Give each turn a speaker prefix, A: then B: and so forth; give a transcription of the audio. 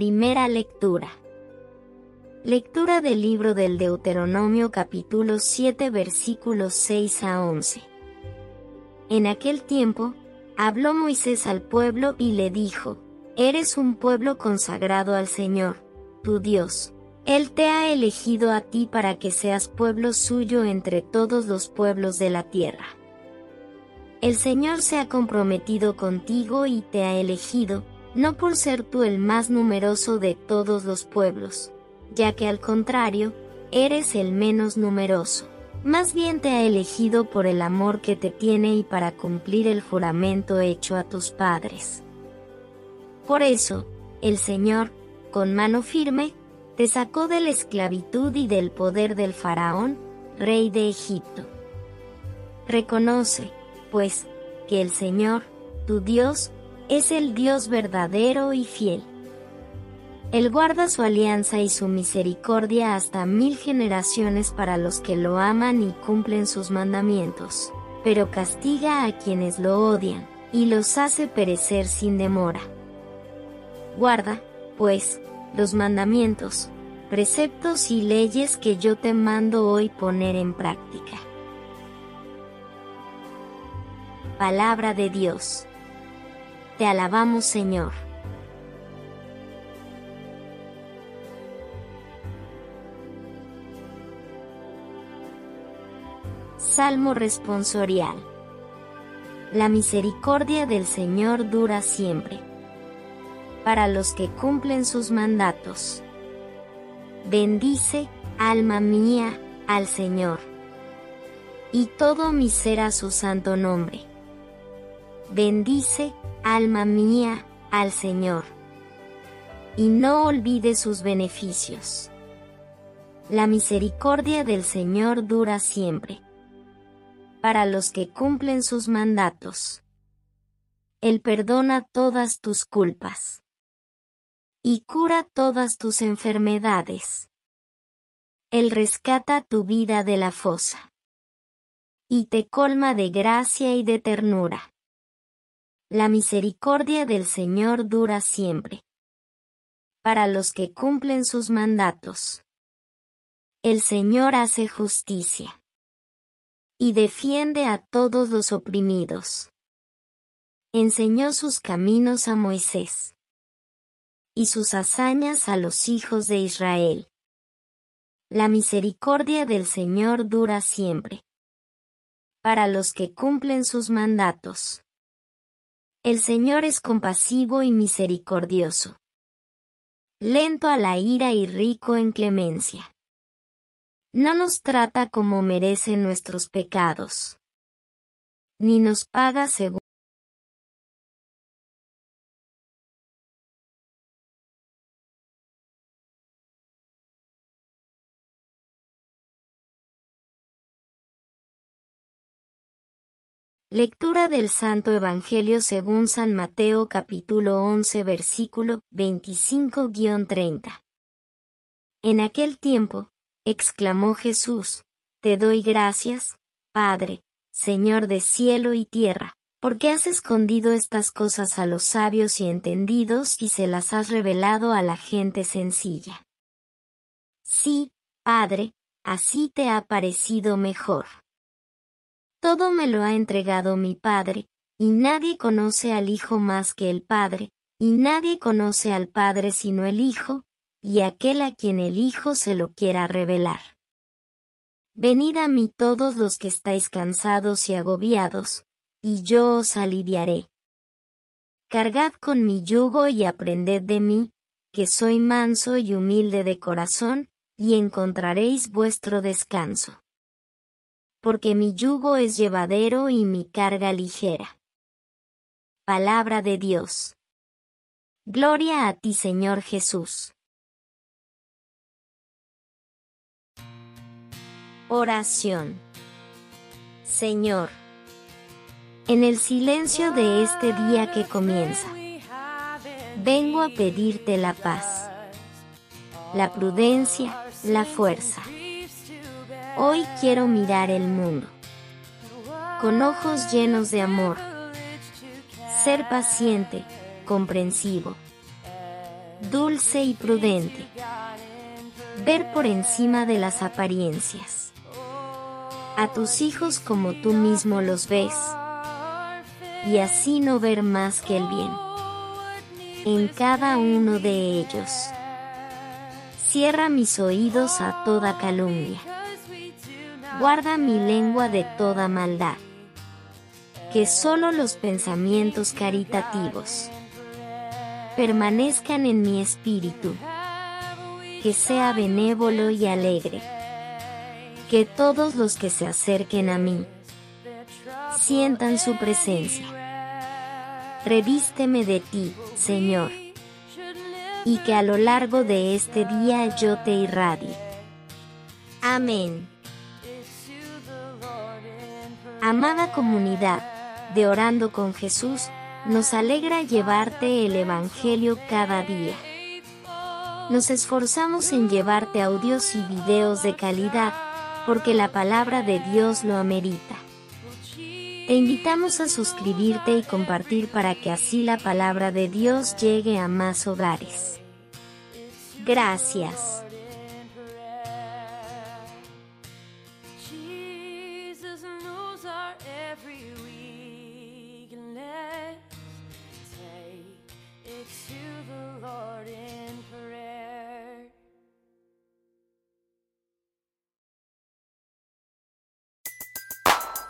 A: Primera lectura. Lectura del libro del Deuteronomio capítulo 7 versículos 6 a 11. En aquel tiempo, habló Moisés al pueblo y le dijo, Eres un pueblo consagrado al Señor, tu Dios. Él te ha elegido a ti para que seas pueblo suyo entre todos los pueblos de la tierra. El Señor se ha comprometido contigo y te ha elegido, no por ser tú el más numeroso de todos los pueblos, ya que al contrario, eres el menos numeroso. Más bien te ha elegido por el amor que te tiene y para cumplir el juramento hecho a tus padres. Por eso, el Señor, con mano firme, te sacó de la esclavitud y del poder del faraón, rey de Egipto. Reconoce, pues, que el Señor, tu Dios, es el Dios verdadero y fiel. Él guarda su alianza y su misericordia hasta mil generaciones para los que lo aman y cumplen sus mandamientos, pero castiga a quienes lo odian, y los hace perecer sin demora. Guarda, pues, los mandamientos, preceptos y leyes que yo te mando hoy poner en práctica. Palabra de Dios. Te alabamos Señor. Salmo responsorial. La misericordia del Señor dura siempre. Para los que cumplen sus mandatos. Bendice, alma mía, al Señor. Y todo mi ser a su santo nombre. Bendice, alma mía, al Señor. Y no olvide sus beneficios. La misericordia del Señor dura siempre. Para los que cumplen sus mandatos. Él perdona todas tus culpas. Y cura todas tus enfermedades. Él rescata tu vida de la fosa. Y te colma de gracia y de ternura. La misericordia del Señor dura siempre. Para los que cumplen sus mandatos. El Señor hace justicia. Y defiende a todos los oprimidos. Enseñó sus caminos a Moisés. Y sus hazañas a los hijos de Israel. La misericordia del Señor dura siempre. Para los que cumplen sus mandatos. El Señor es compasivo y misericordioso. Lento a la ira y rico en clemencia. No nos trata como merecen nuestros pecados. Ni nos paga según Lectura del Santo Evangelio según San Mateo capítulo 11 versículo 25-30. En aquel tiempo, exclamó Jesús, Te doy gracias, Padre, Señor de cielo y tierra, porque has escondido estas cosas a los sabios y entendidos y se las has revelado a la gente sencilla. Sí, Padre, así te ha parecido mejor. Todo me lo ha entregado mi Padre, y nadie conoce al Hijo más que el Padre, Y nadie conoce al Padre sino el Hijo, y aquel a quien el Hijo se lo quiera revelar. Venid a mí todos los que estáis cansados y agobiados, y yo os aliviaré. Cargad con mi yugo y aprended de mí, que soy manso y humilde de corazón, y encontraréis vuestro descanso. Porque mi yugo es llevadero y mi carga ligera. Palabra de Dios. Gloria a ti Señor Jesús. Oración. Señor, en el silencio de este día que comienza, vengo a pedirte la paz, la prudencia, la fuerza. Hoy quiero mirar el mundo. Con ojos llenos de amor, ser paciente, comprensivo, dulce y prudente, ver por encima de las apariencias. A tus hijos como tú mismo los ves, y así no ver más que el bien. En cada uno de ellos. Cierra mis oídos a toda calumnia. Guarda mi lengua de toda maldad. Que solo los pensamientos caritativos permanezcan en mi espíritu. Que sea benévolo y alegre que todos los que se acerquen a mí sientan su presencia. Revísteme de ti, Señor, y que a lo largo de este día yo te irradie. Amén. Amada comunidad de Orando con Jesús, nos alegra llevarte el Evangelio cada día. Nos esforzamos en llevarte audios y videos de calidad porque la palabra de Dios lo amerita. Te invitamos a suscribirte y compartir para que así la palabra de Dios llegue a más hogares. Gracias.